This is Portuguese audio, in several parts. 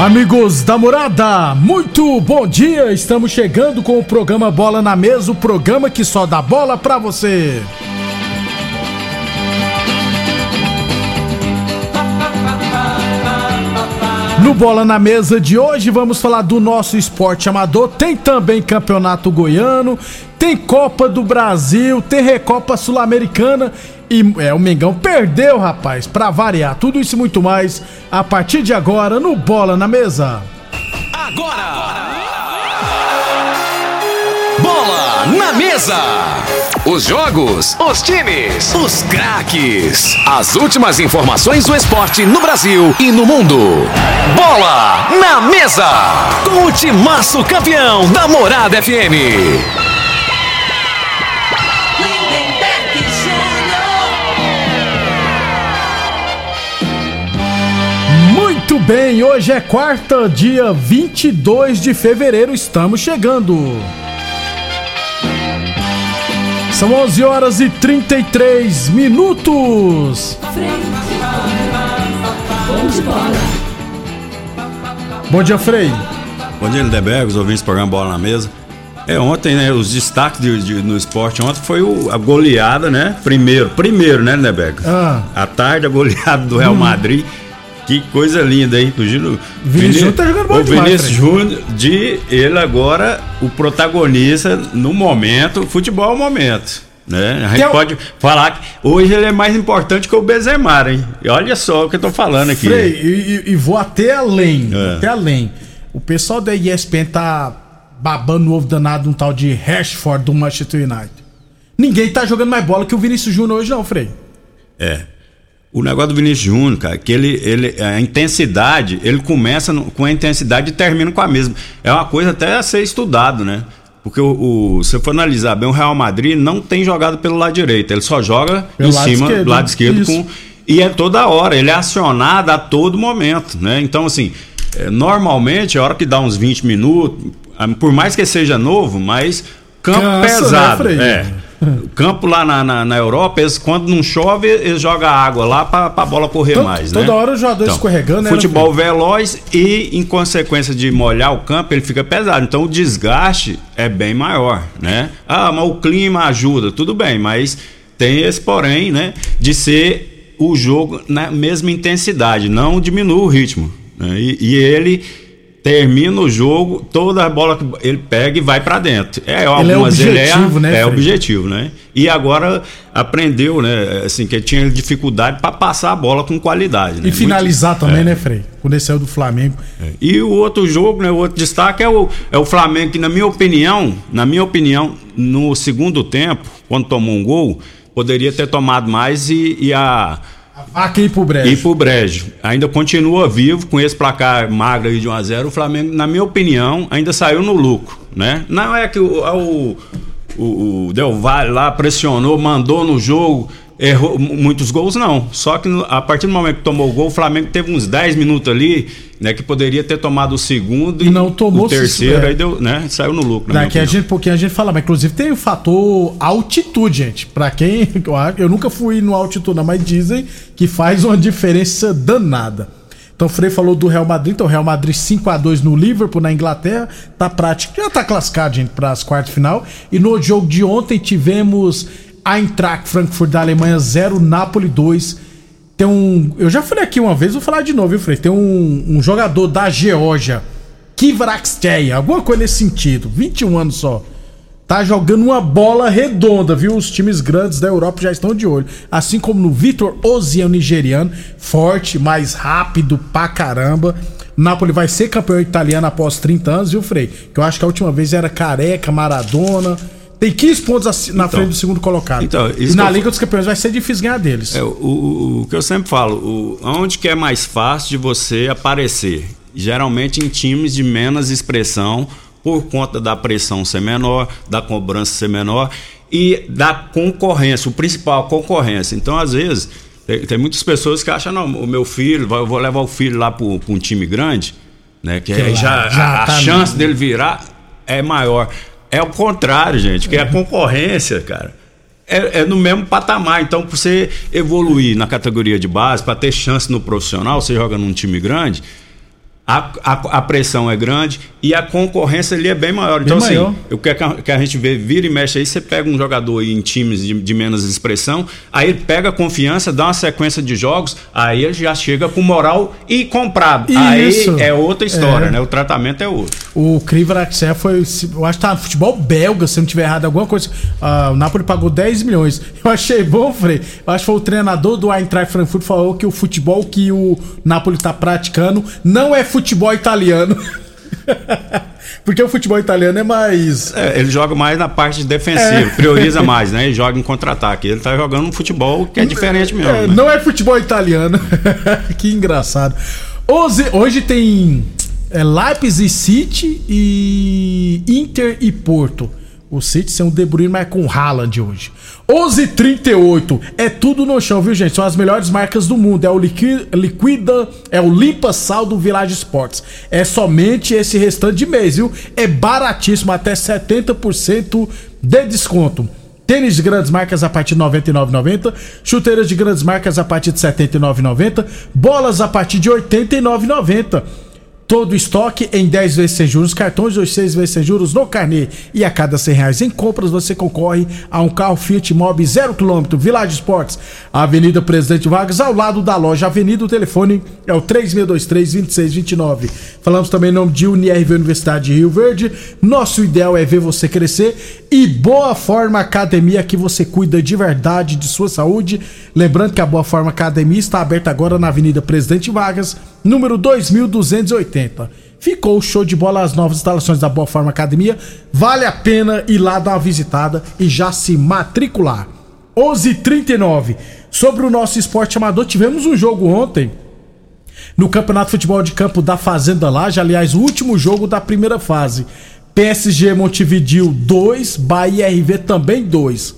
Amigos da morada, muito bom dia! Estamos chegando com o programa Bola na Mesa o programa que só dá bola pra você. No Bola na Mesa de hoje vamos falar do nosso esporte amador. Tem também Campeonato Goiano, tem Copa do Brasil, tem Recopa Sul-Americana e é, o Mengão perdeu, rapaz, pra variar. Tudo isso e muito mais a partir de agora no Bola na Mesa. Agora! Bola na Mesa! Os jogos, os times, os craques. As últimas informações do esporte no Brasil e no mundo. Bola na Mesa! Com o timaço campeão da Morada FM. Bem, hoje é quarta, dia 22 de fevereiro, estamos chegando. São 11 horas e 33 minutos. Bom dia, Frei. Bom dia, Lindeberg, os ouvintes do programa Bola na Mesa. É, ontem, né, os destaques de, de- no esporte ontem foi o- a goleada, né? Primeiro, primeiro, né, Lindeberg? Ah. À tarde, a goleada do Real Madrid. Que coisa linda, hein? O Gino, Vinícius Júnior tá jogando bola O demais, Vinícius. Júnior, de ele agora, o protagonista no momento, futebol é o momento. Né? A gente Tem um- pode falar que hoje ele é mais importante que o Benzema, hein? E olha só o que eu tô falando aqui. Frei, e, e- e vou até além, É. até além. O pessoal da ESPN tá babando o ovo danado um tal de Rashford do Manchester United. Ninguém tá jogando mais bola que o Vinícius Júnior hoje não, Frei. É. O negócio do Vinícius Júnior, cara, que ele, ele, a intensidade, ele começa no- com a intensidade e termina com a mesma. É uma coisa até a ser estudado, né? Porque o, o- se for analisar bem, o Real Madrid não tem jogado pelo lado direito, ele só joga Pelo em lado cima esquerdo, do lado esquerdo isso. com. E é toda hora, ele é acionado a todo momento, né? Então, assim, é, normalmente, a hora que dá uns 20 minutos, por mais que seja novo, mas campo Cansa, né, pesado. Frei? é. O campo lá na, na, na Europa, eles, quando não chove, eles jogam água lá pra, pra bola correr Todo- mais, toda né? hora o jogador escorregando, né, Futebol veloz e, em consequência de molhar o campo, ele fica pesado. Então o desgaste é bem maior, né? Ah, mas o clima ajuda, tudo bem, mas tem esse porém, né? De ser o jogo na mesma intensidade, não diminui o ritmo. né? E, e ele termina o jogo, toda a bola que ele pega e vai pra dentro. É, algumas ele é, objetivo, né, é Fred? objetivo, né? E agora aprendeu, né? Assim, que ele tinha dificuldade pra passar a bola com qualidade. né? E finalizar Muito- também, é. né, Frei? Quando ele saiu do Flamengo. E o outro jogo, né, o outro destaque é o, é o Flamengo, que na minha opinião, na minha opinião, no segundo tempo, quando tomou um gol, poderia ter tomado mais e, e a A vaca ir pro brejo. ir pro brejo. Ainda continua vivo com esse placar magro aí de 1 a 0 O Flamengo, na minha opinião, ainda saiu no lucro, né? Não é que o, o, o, o Del Valle lá pressionou, mandou no jogo, errou mu- muitos gols, não. Só que a partir do momento que tomou o gol, o Flamengo teve uns 10 minutos ali, né? Que poderia ter tomado o segundo E não tomou, o terceiro, é. aí deu, né? Saiu no lucro. Daqui a gente, pouquinho a gente fala, mas inclusive tem o fator altitude, gente. Pra quem. Eu nunca fui no altitude, não, mas dizem que faz uma diferença danada. Então o Frei falou do Real Madrid, então o Real Madrid 5 a 2 no Liverpool, na Inglaterra, tá prático, já tá classificado, gente, para as quartas de final. E no jogo de ontem tivemos Eintracht Frankfurt da Alemanha 0, Napoli 2. Tem um. Eu já falei aqui uma vez, vou falar de novo, viu, Frei? Tem um, um jogador da Geórgia, Kivraksteia, alguma coisa nesse sentido, 21 anos só. tá jogando uma bola redonda, viu? Os times grandes da Europa já estão de olho. Assim como no Vitor Ozian, nigeriano, forte, mais rápido pra caramba. Napoli vai ser campeão italiano após 30 anos, viu, Frei? Que eu acho que a última vez era Careca, Maradona. Tem 15 pontos na então, frente do segundo colocado. Então, e na Liga eu... dos Campeões vai ser difícil ganhar deles. É, o, o, o, que eu sempre falo, o, onde que é mais fácil de você aparecer? Geralmente em times de menos expressão, por conta da pressão ser menor, da cobrança ser menor e da concorrência, o principal, a concorrência. Então, às vezes, tem, tem muitas pessoas que acham, não, o meu filho, eu vou levar o filho lá para um time grande, né? Que, que aí já, já a, tá a chance dele virar é maior. É o contrário, gente, porque é. a concorrência, cara, é, é, no mesmo patamar. Então, para você evoluir na categoria de base, para ter chance no profissional, você joga num time grande, a, a, a, pressão é grande e a concorrência ali é bem maior. Então, bem assim, o que, é que a gente vê, vira e mexe aí, você pega um jogador aí em times de, de, menos expressão, aí ele pega confiança, dá uma sequência de jogos, aí ele já chega com moral e comprado. Isso. Aí é outra história, é. né? O tratamento é outro. O Krivaraxé foi, eu acho que tá no futebol belga, se não tiver errado alguma coisa. Uh, o Napoli pagou 10 milhões. Eu achei bom, Frei. Eu acho que foi o treinador do Eintracht Frankfurt falou que o futebol que o Napoli tá praticando não é futebol italiano. Porque o futebol italiano é mais. É, ele joga mais na parte defensiva, é. prioriza mais, né? Ele joga em contra-ataque. Ele tá jogando um futebol que é diferente mesmo. É, né? Não é futebol italiano. que engraçado. Hoje, hoje tem é, Leipzig City e Inter e Porto. O City sem o De Bruyne, mas com o Haaland hoje. 11:38 É tudo no chão, viu, gente? São as melhores marcas do mundo. É o Liquida, é o Limpa Sal do Village Sports. É somente esse restante de mês, viu? É baratíssimo, até 70% de desconto. Tênis de grandes marcas a partir de R$ 99,90. Chuteiras de grandes marcas a partir de R$ 79,90. Bolas a partir de R$ 89,90 todo estoque em 10 vezes sem juros, cartões ou 6 vezes sem juros no carnê. E a cada 100 reais em compras você concorre a um carro Fiat Mobi 0 km, Village Sports, Avenida Presidente Vargas, ao lado da loja Avenida. O telefone é o 3623-2629. Falamos também em nome de UniRV Universidade de Rio Verde. Nosso ideal é ver você crescer e Boa Forma Academia, que você cuida de verdade de sua saúde. Lembrando que a Boa Forma Academia está aberta agora na Avenida Presidente Vargas número 2280. Ficou show de bola as novas instalações da Boa Forma Academia. Vale a pena ir lá dar uma visitada e já se matricular. 11:39. Sobre o nosso esporte amador, tivemos um jogo ontem no Campeonato de Futebol de Campo da Fazenda Laje, aliás, o último jogo da primeira fase. PSG Montevidil 2, Bahia RV também 2.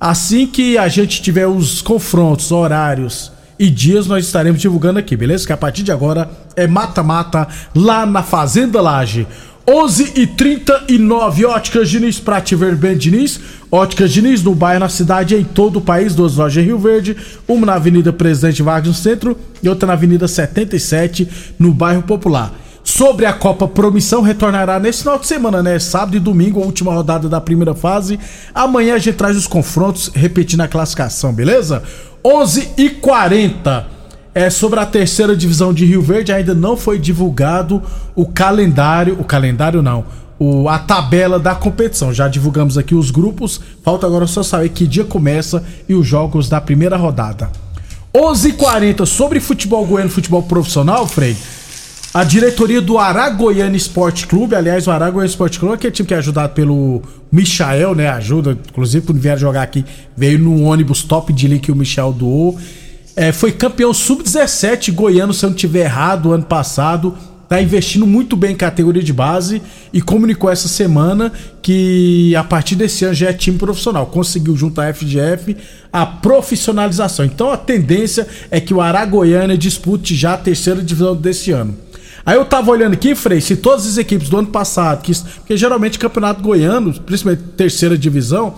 Assim que a gente tiver os confrontos, horários e dias nós estaremos divulgando aqui, beleza? Que a partir de agora é mata-mata lá na Fazenda Laje. 11 e 39 Óticas Diniz, pra te ver bem Diniz. Óticas Diniz no bairro, na cidade, em todo o país. Duas lojas em Rio Verde. Uma na Avenida Presidente Vargas no centro e outra na Avenida 77 no bairro Popular sobre a Copa Promissão retornará nesse final de semana, né? Sábado e domingo, a última rodada da primeira fase. Amanhã a gente traz os confrontos, repetindo a classificação, beleza? 11 e 40 é sobre a terceira divisão de Rio Verde, ainda não foi divulgado o calendário, o calendário não, o, a tabela da competição. Já divulgamos aqui os grupos, falta agora só saber que dia começa e os jogos da primeira rodada. 11:40 sobre futebol goiano, futebol profissional, Frei. A diretoria do Aragoiano Esporte Clube, aliás, o Aragoiano Esporte Clube, é time que é ajudado pelo Michael, né? Ajuda, inclusive, quando vieram jogar aqui, veio no ônibus top de link que o Michel doou. É, foi campeão sub-17 goiano, se eu não tiver errado, ano passado. Tá investindo muito bem em categoria de base e comunicou essa semana que a partir desse ano já é time profissional. Conseguiu junto à FGF a profissionalização. Então a tendência é que o Aragoiana dispute já a terceira divisão desse ano. Aí eu tava olhando aqui, Frei, se todas as equipes do ano passado, que, porque geralmente campeonato goiano, principalmente terceira divisão,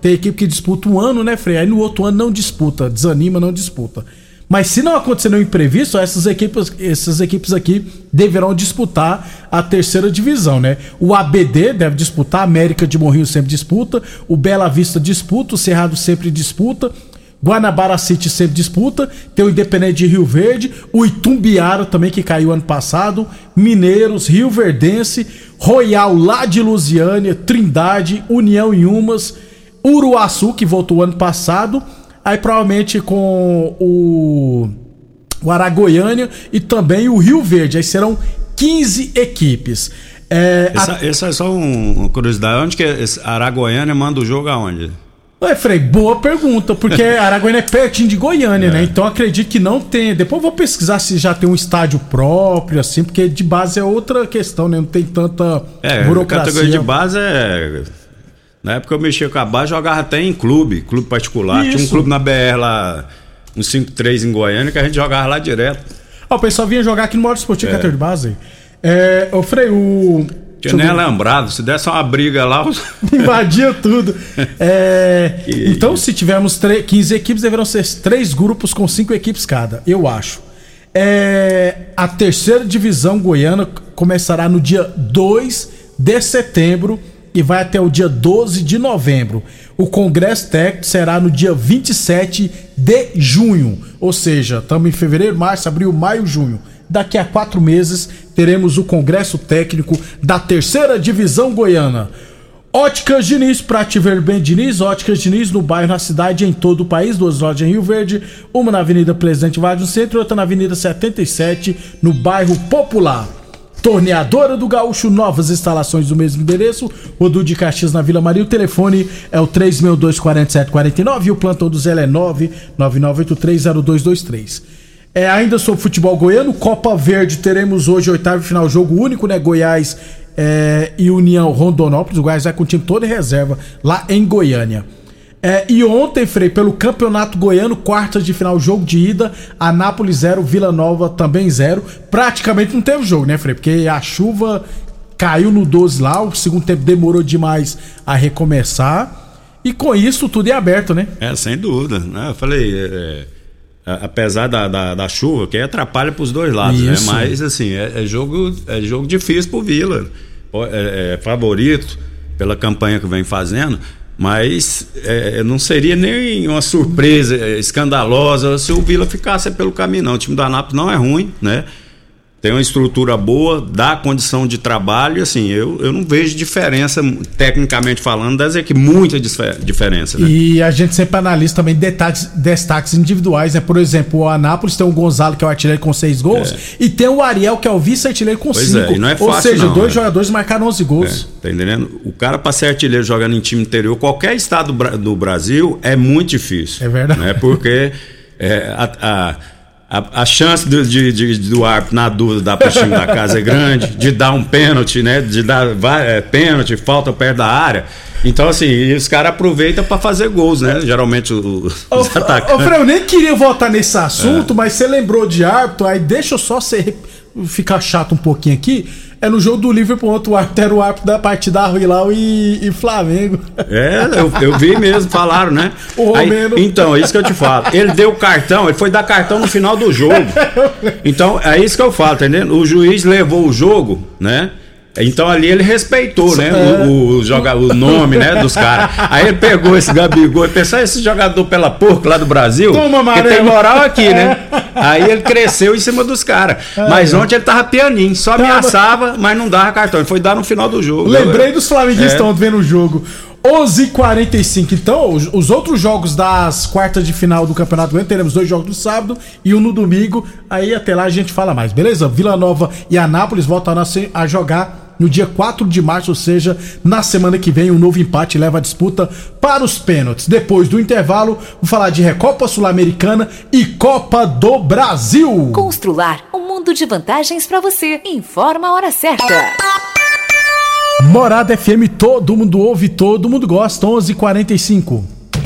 tem equipe que disputa um ano, né, Frei? Aí no outro ano não disputa, desanima, não disputa. Mas se não acontecer nenhum imprevisto, essas equipes, essas equipes aqui deverão disputar a terceira divisão, né? O ABD deve disputar, a América de Morrinho sempre disputa, o Bela Vista disputa, o Cerrado sempre disputa, Guanabara City sempre disputa. Tem o Independente de Rio Verde. O Itumbiara também, que caiu ano passado. Mineiros, Rio Verdense. Royal lá de Lusiânia. Trindade, União em Umas. Uruaçu, que voltou ano passado. Aí provavelmente com o, o Aragoiânia e também o Rio Verde. Aí serão 15 equipes. É, essa, a... essa é só um, uma curiosidade. Onde que é a Aragoiânia manda o jogo aonde? Ué, Frei, boa pergunta, porque Araguaiana é pertinho de Goiânia, é. né? Então acredito que não tem. Depois vou pesquisar se já tem um estádio próprio, assim, porque de base é outra questão, né? Não tem tanta é, burocracia. A categoria de base é. Na época eu mexia com a base, jogava até em clube, clube particular. Isso. Tinha um clube na BR lá, um 5-3 em Goiânia, que a gente jogava lá direto. Ó, o pessoal vinha jogar aqui no modo esportivo é. categoria de base. É, ô Frei, o. Tinha nem lembrado, se desse uma briga lá. Invadia tudo. É, então, se tivermos 15 equipes, deverão ser três grupos com cinco equipes cada, eu acho. É, a terceira divisão goiana começará no dia 2 de setembro e vai até o dia 12 de novembro. O Congresso Técnico será no dia 27 de junho. Ou seja, estamos em fevereiro, março, abril, maio, junho daqui a quatro meses teremos o Congresso Técnico da Terceira Divisão Goiana. Óticas Diniz, pra te ver bem Diniz, Óticas Diniz no bairro, na cidade em todo o país, duas lojas em Rio Verde, uma na Avenida Presidente Vargas no centro outra na Avenida 77, no bairro Popular. Torneadora do Gaúcho, novas instalações do mesmo endereço, Rodu de Caxias na Vila Maria, o telefone é o 3624749 e o plantão do Zé é 999830223. É, ainda sobre futebol goiano, Copa Verde, teremos hoje oitavo final, jogo único, né? Goiás é, e União Rondonópolis. O Goiás vai com o time todo em reserva lá em Goiânia. É, e ontem, Frei, pelo Campeonato Goiano, quartas de final, jogo de ida, Anápolis 0, Vila Nova também 0. Praticamente não teve jogo, né, Frei? Porque a chuva caiu no 12 lá, o segundo tempo demorou demais a recomeçar. E com isso, tudo é aberto, né? É, sem dúvida. Né? Eu falei. É apesar da, da, da, chuva, que atrapalha para os dois lados, né? Isso. né? Mas assim, é, é, jogo, é jogo difícil pro Vila. É, é, favorito pela campanha que vem fazendo, mas é, não seria nem uma surpresa é, escandalosa se o Vila ficasse pelo caminho, não. O time do Anápolis não é ruim, né? Tem uma estrutura boa, dá condição de trabalho, e assim, eu, eu não vejo diferença, tecnicamente falando, das equipes, muita diferença. Né? E a gente sempre analisa também detalhes, destaques individuais, né? Por exemplo, o Anápolis tem o Gonzalo, que é o artilheiro com seis gols, é. e tem o Ariel, que é o vice-artilheiro com pois é, cinco. É, não é fácil, Ou seja, não, dois né? jogadores marcaram 11 gols. É, tá entendendo? O cara para ser artilheiro jogando em time interior, qualquer estado do Brasil, é muito difícil. É verdade. Né? Porque é, a, a a, a chance do, de, de, do árbitro, na dúvida, dar pro time da casa é grande, de dar um pênalti, né? De dar é, pênalti, falta perto da área. Então, assim, os caras aproveitam para fazer gols, né? Geralmente os, os atacantes. Ô, Fred, eu nem queria voltar nesse assunto, é. mas você lembrou de árbitro, aí deixa eu só ser, ficar chato um pouquinho aqui é no jogo do Liverpool, outro árbitro era o árbitro da partida Hilal e, e Flamengo. É, eu, eu, vi mesmo, falaram, né? O. Aí, então, é isso que eu te falo. Ele deu cartão, ele foi dar cartão no final do jogo. Então, é isso que eu falo, entendeu? O juiz levou o jogo, né? Então ali ele respeitou, né? É. O, o, joga, o nome, né? Dos caras. Aí ele pegou esse Gabigol e pensou, ah, esse jogador pela porca lá do Brasil, Toma, que tem moral aqui, né? Aí ele cresceu em cima dos caras. É, mas ontem ele tava pianinho, só ameaçava, mas não dava cartão. Ele foi dar no final do jogo. Lembrei dos flamenguistas é. vendo o jogo. 11:45. Então, os, os, outros jogos das quartas de final do Campeonato Goiano, teremos dois jogos no sábado e um no domingo. Aí até lá a gente fala mais, beleza? Vila Nova e Anápolis voltarão a, a jogar no dia 4 de março, ou seja, na semana que vem, um novo empate leva a disputa para os pênaltis. Depois do intervalo, vou falar de Recopa Sul-Americana e Copa do Brasil. Constrular um mundo de vantagens para você. Informa a hora certa. Morada FM, todo mundo ouve, todo mundo gosta. 11:45.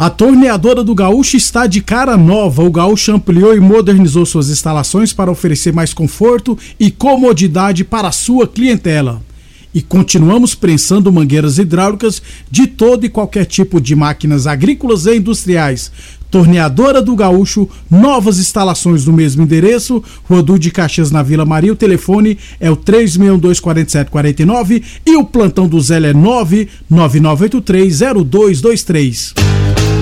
A torneadora do Gaúcho está de cara nova. O Gaúcho ampliou e modernizou suas instalações para oferecer mais conforto e comodidade para a sua clientela. E continuamos prensando mangueiras hidráulicas de todo e qualquer tipo de máquinas agrícolas e industriais. Torneadora do Gaúcho, novas instalações no mesmo endereço, Rua de Caxias na Vila Maria. O telefone é o 3624749 e o plantão do Zé é 999830223.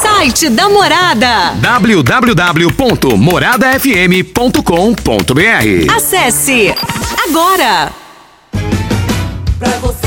Site da Morada www.moradafm.com.br Acesse agora! Pra você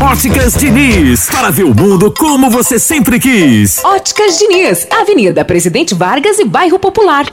Óticas Diniz, para ver o mundo como você sempre quis. Óticas Diniz, Avenida Presidente Vargas e Bairro Popular.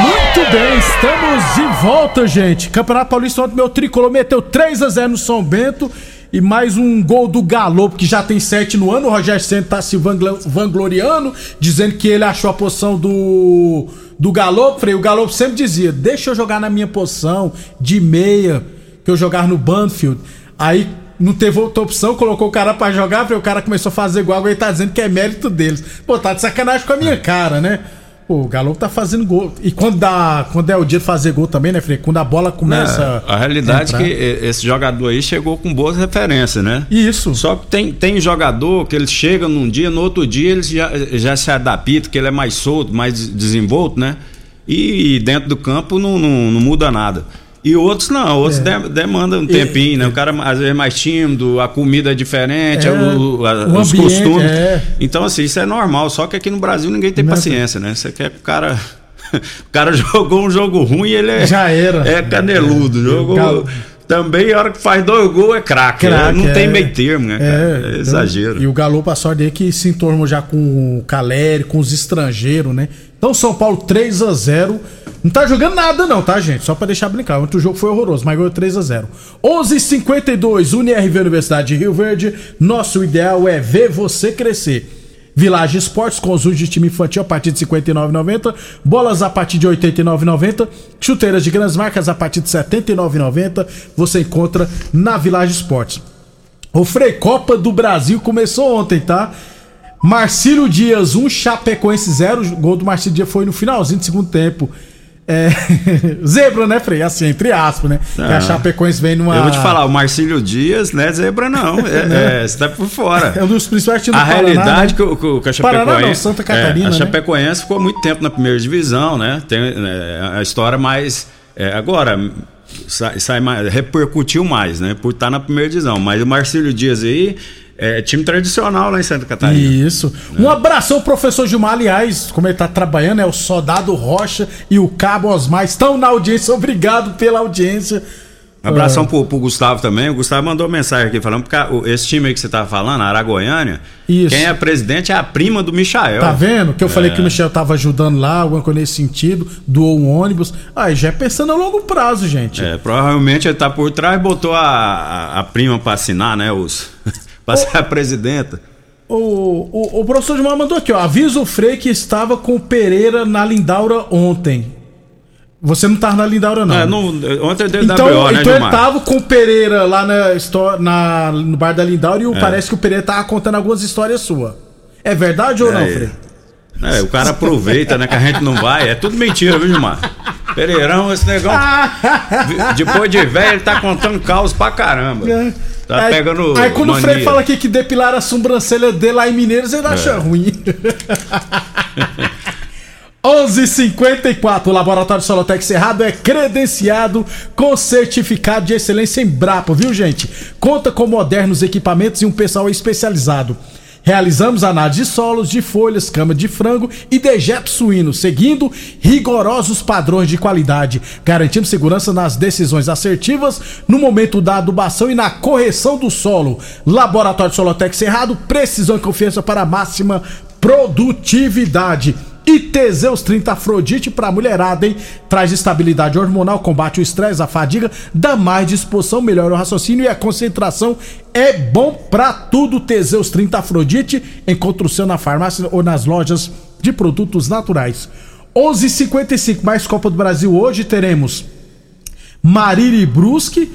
Muito bem, estamos de volta, gente. Campeonato Paulista ontem, meu tricolor meteu 3 a 0 no São Bento. E mais um gol do Galo, que já tem 7 no ano. O Rogério Senna tá se vangloriando, dizendo que ele achou a posição do, do Galo. Frei, o Galo sempre dizia: deixa eu jogar na minha posição de meia, que eu jogar no Banfield. Aí não teve outra opção, colocou o cara pra jogar, o cara começou a fazer igual, agora ele tá dizendo que é mérito deles. Pô, tá de sacanagem com a minha cara, né? Pô, o Galo tá fazendo gol. E quando, dá, quando é o dia de fazer gol também, né, Frei? Quando a bola começa. É, a realidade é entrar. que e- esse jogador aí chegou com boas referências, né? Isso. Só que tem, tem jogador que ele chega num dia, no outro dia ele já, já se adapta, que ele é mais solto, mais des- desenvolto, né? E dentro do campo não, não, não muda nada. E outros não, outros É. de- demandam um tempinho, né? O cara às vezes é mais tímido, a comida é diferente, É, o- a- o os ambiente, costumes. é. Então, assim, isso é normal, só que aqui no Brasil ninguém tem Não é paciência, né? Você quer que o cara. O cara jogou um jogo ruim e ele é. Já era. É caneludo. Jogou. Galo- Também, a hora que faz dois gols, é craque. Craque, não tem é. meio termo, né? É, exagero. E o Galo passou a que se entornou já com o Caleri, com os estrangeiros, né? Então São Paulo 3 a 0 Não tá jogando nada não, tá, gente? Só pra deixar brincar. O jogo foi horroroso, mas ganhou 3 a 0 11:52 UniRV Universidade de Rio Verde. Nosso ideal é ver você crescer. Village Esportes, conjunto de time infantil a partir de R$ 59,90. Bolas a partir de R$ 89,90. Chuteiras de grandes marcas a partir de R$ 79,90. Você encontra na Village Esportes. O Frei Copa do Brasil começou ontem, tá? Marcílio Dias 1, Chapecoense 0. O gol do Marcílio Dias foi no finalzinho do segundo tempo. É... Zebra, né, Frei? Assim, entre aspas, né? Que a Ah. Chapecoense vem numa. Eu vou te falar, o Marcílio Dias não é zebra, não. É, é, você tá por fora. É um dos principais times A do Paraná, realidade né? que, o- que, a Paraná Chapecoense. não, Santa Catarina, é, a né? Chapecoense ficou muito tempo na primeira divisão, né? Tem é, a história mais. é, agora, sai, sai mais, repercutiu mais, né? Por estar na primeira divisão. Mas o Marcílio Dias aí é time tradicional lá em Santa Catarina. Isso. Um abração ao professor Gilmar, aliás, como ele tá trabalhando, é o Soldado Rocha e o Cabo Osmar estão na audiência. Obrigado pela audiência. Um abração pro, pro Gustavo também. O Gustavo mandou mensagem aqui falando, porque esse time aí que você tava falando, a Aragoiânia, Isso. quem é presidente é a prima do Michael. Tá vendo? Que eu falei É. que o Michel tava ajudando lá, alguma coisa nesse sentido, doou um ônibus. Aí já é pensando a longo prazo, gente. É, provavelmente ele tá por trás e botou a, a, a prima pra assinar, né? Os, pra ser a presidenta. O, o, o professor Gilmar mandou aqui, ó. Avisa o Frei que estava com o Pereira na Lindaura ontem. Você não tava na Lindaura, não. É, não ontem deu Então, WO, né, então ele Gilmar? tava com o Pereira lá na, na- no bar da Lindaura e É. parece que o Pereira tava contando algumas histórias suas. É verdade ou não, É, Frei? É, o cara aproveita, né? Que a gente não vai. É tudo mentira, viu, Gilmar? Pereirão, esse. Vi- Depois de velho, ele tá contando caos pra caramba. Tá aí, aí quando o Frei mania. fala aqui que depilar a sobrancelha dele lá em Mineiros, ele acha É. ruim. 11:54 O Laboratório Solotec Cerrado é credenciado com certificado de excelência em Brapa, viu, gente? Conta com modernos equipamentos e um pessoal especializado. Realizamos análise de solos, de folhas, cama de frango e dejeto suíno, seguindo rigorosos padrões de qualidade. Garantimos segurança nas decisões assertivas, no momento da adubação e na correção do solo. Laboratório Solotec Cerrado, precisão e confiança para máxima produtividade. E Teseus 30 Afrodite pra mulherada, hein? Traz estabilidade hormonal, combate o estresse, a fadiga, dá mais disposição, melhora o raciocínio e a concentração. É bom pra tudo. Teseus 30 Afrodite. Encontra o seu na farmácia ou nas lojas de produtos naturais. 11:55 mais Copa do Brasil. Hoje teremos Mariri Brusque,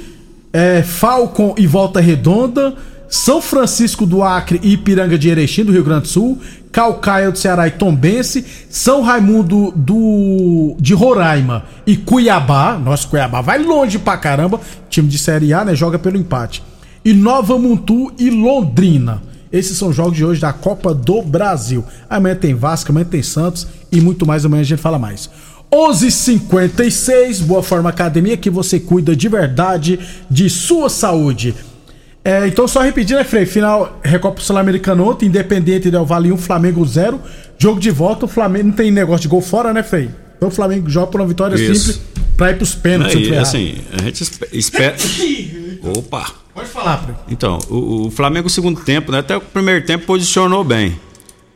é, Falcon e Volta Redonda, São Francisco do Acre e Ipiranga de Erechim, do Rio Grande do Sul, Calcaia do Ceará e Tombense, São Raimundo do de Roraima e Cuiabá, nosso Cuiabá vai longe pra caramba, time de Série A, né, joga pelo empate. E Nova Mutu e Londrina. Esses são os jogos de hoje da Copa do Brasil. Amanhã tem Vasco, amanhã tem Santos e muito mais. Amanhã a gente fala mais. 11:56 Boa Forma Academia que você cuida de verdade de sua saúde. É, então, só repetindo, né, Frei? Final Recopa Sul-Americana ontem, Independente Del Vale 1, Flamengo 0. Jogo de volta, o Flamengo não tem negócio de gol fora, né, Frei? Então o Flamengo joga por uma vitória Isso. simples pra ir pros pênaltis. se eu Aí, tiver assim, a gente espe- espera. Opa! Pode falar, Frei. Então, o, o Flamengo, no segundo tempo, né, até o primeiro tempo, posicionou bem.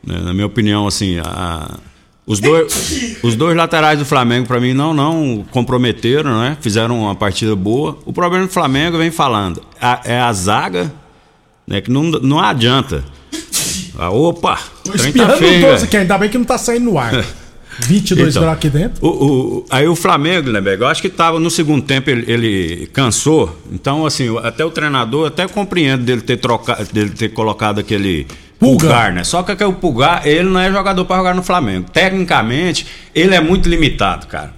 né, na minha opinião, assim, a- os, dois, os dois laterais do Flamengo, para mim, não, não comprometeram, né? Fizeram uma partida boa. O problema do Flamengo, vem falando, a- é a zaga, né, que não, não adianta. Ah, opa! Tá espirrando feio, 12 velho. aqui, ainda bem que não tá saindo no ar. 22 Então, graus aqui dentro. O, o- aí o Flamengo, né, Bega, eu acho que tava no segundo tempo ele, ele cansou. Então, assim, até o treinador até compreende dele ter trocado, dele ter colocado aquele Pulgar. pulgar, né? Só que aquele pulgar, ele não é jogador para jogar no Flamengo. Tecnicamente, ele é muito limitado, cara.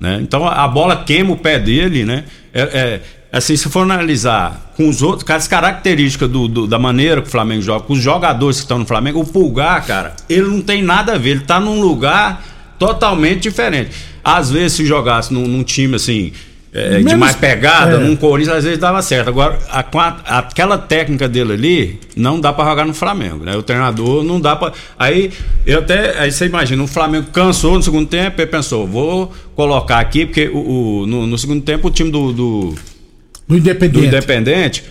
Né? Então a a bola queima o pé dele, né? É, é, assim, se for analisar com os outros, com as características do, do- da maneira que o Flamengo joga, com os jogadores que estão no Flamengo, o Pulgar, cara, ele não tem nada a ver, ele tá num lugar totalmente diferente. Às vezes, se jogasse num, num time assim. É, de Menos- mais pegada, é. num Corinthians às vezes dava certo. Agora, a- a- aquela técnica dele ali, não dá pra jogar no Flamengo, né? O treinador não dá pra. Aí, eu até. Aí você imagina, o Flamengo cansou no segundo tempo e pensou, vou colocar aqui, porque o, o- no, no segundo tempo o time do, do, Do Independente. do Independente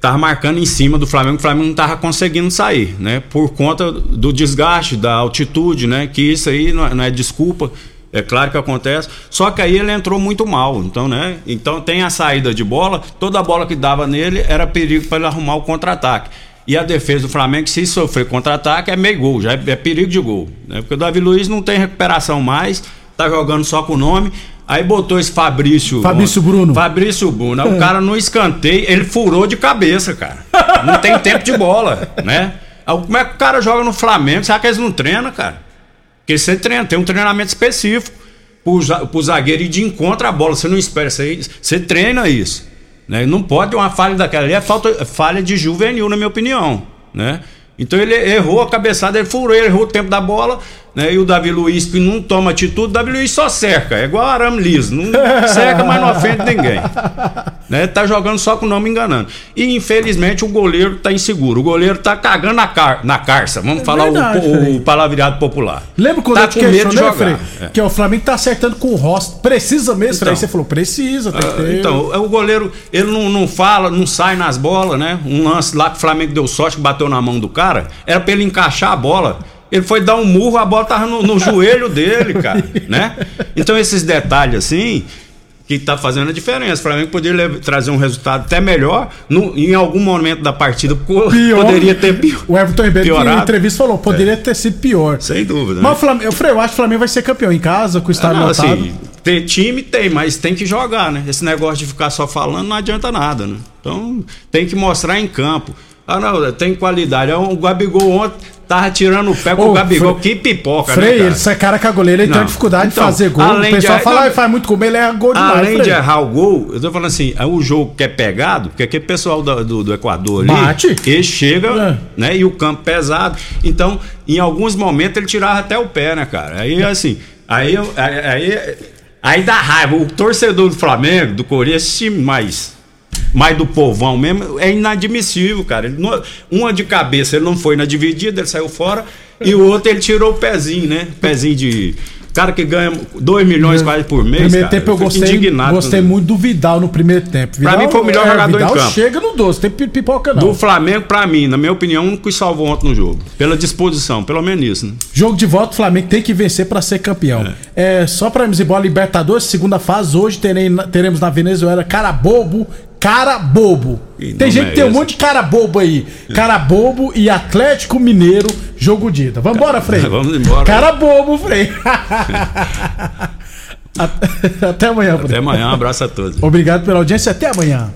tava marcando em cima do Flamengo, o Flamengo não tava conseguindo sair, né? Por conta do desgaste, da altitude, né? Que isso aí não é, não é desculpa. É claro que acontece. Só que aí ele entrou muito mal, então, né? Então tem a saída de bola, toda bola que dava nele era perigo para ele arrumar o contra-ataque. E a defesa do Flamengo, se sofrer contra-ataque, é meio gol, já é, é perigo de gol. Né? Porque o Davi Luiz não tem recuperação mais, tá jogando só com o nome. Aí botou esse Fabrício. Fabrício Bruno. Fabrício Bruno. Aí O cara no escanteio, ele furou de cabeça, cara. Não tem tempo de bola, né? Como é que o cara joga no Flamengo? Será que eles não treinam, cara? Porque você treina, tem um treinamento específico pro, za- pro zagueiro ir de encontro à bola. Você não espera, você, você treina isso. Né? Não pode uma falha daquela ali, é falta, é falha de juvenil, na minha opinião. Né? Então ele errou a cabeçada, ele furou, ele errou o tempo da bola, né? E o Davi Luiz, que não toma atitude, o Davi Luiz só cerca, é igual arame liso, não cerca, mas não ofende ninguém. Né? Tá jogando só com o nome enganando. E infelizmente o goleiro tá inseguro. O goleiro tá cagando na, car na carça. Vamos É falar o- verdade, o, Frei. palavreado popular. Lembra quando tá eu te com medo de jogar. Frei? É. Que é, o Flamengo tá acertando com o Rossi. Precisa mesmo, Frei? Então. Você falou, precisa, tem que Ah, ter. Então, o goleiro, ele não, não fala, não sai nas bolas, né? Um lance lá que o Flamengo deu sorte que bateu na mão do cara, era pra ele encaixar a bola. Ele foi dar um murro, a bola tava no, no joelho dele, cara, né? Então esses detalhes assim que tá fazendo a diferença. O Flamengo poderia trazer um resultado até melhor no- em algum momento da partida. Pior. Poderia ter pior. O Everton Ribeiro, que em piorado. entrevista, falou, poderia ter sido pior. Sem dúvida. Mas né? o Flamengo, eu, Frei, eu acho que o Flamengo vai ser campeão em casa, com o Ah, estádio não, lotado. assim, tem time tem, mas tem que jogar, né? Esse negócio de ficar só falando não adianta nada, né? Então tem que mostrar em campo. Ah, não, tem qualidade. O Gabigol ontem tava tirando o pé com o Gabigol. Frei- que pipoca, Frei, né? cara? ele sai cara com a goleira, ele tem Não. uma dificuldade Então, de fazer gol. O além de- pessoal fala, não, ah, ele faz muito gol, mas ele é gol demais. Além Frei. de errar o gol, eu tô falando assim, é o jogo que é pegado, porque aquele pessoal do, do, do Equador ali, Bate. ele chega, É. né, e o campo pesado. Então, em alguns momentos ele tirava até o pé, né, cara? Aí assim, aí, aí, aí, aí dá raiva. O torcedor do Flamengo, do Corinthians, mais mais do povão mesmo, é inadmissível, cara. Ele não- uma de cabeça, ele não foi na dividida, ele saiu fora, e o outro ele tirou o pezinho, né? Pezinho de. Cara que ganha 2 milhões quase por mês. Primeiro cara. tempo eu fico gostei, indignado gostei com- muito do Vidal no primeiro tempo. Pra mim foi o melhor é, jogador em Vidal campo. chega no doce, tem pi- pipoca não. Do Flamengo, pra mim, na minha opinião, o único que salvou ontem no jogo. Pela disposição, pelo menos isso, né? Jogo de volta, o Flamengo tem que vencer pra ser campeão. É, só pra embora, Libertadores, segunda fase. Hoje terem- teremos na Venezuela cara bobo, cara bobo. Que tem gente é que tem um monte de cara bobo aí. Cara bobo e Atlético Mineiro, jogo de ida. Vambora, Frei. Vamos embora. Cara bobo, Frei. Até amanhã. Até amanhã, um abraço a todos. Obrigado pela audiência, até amanhã.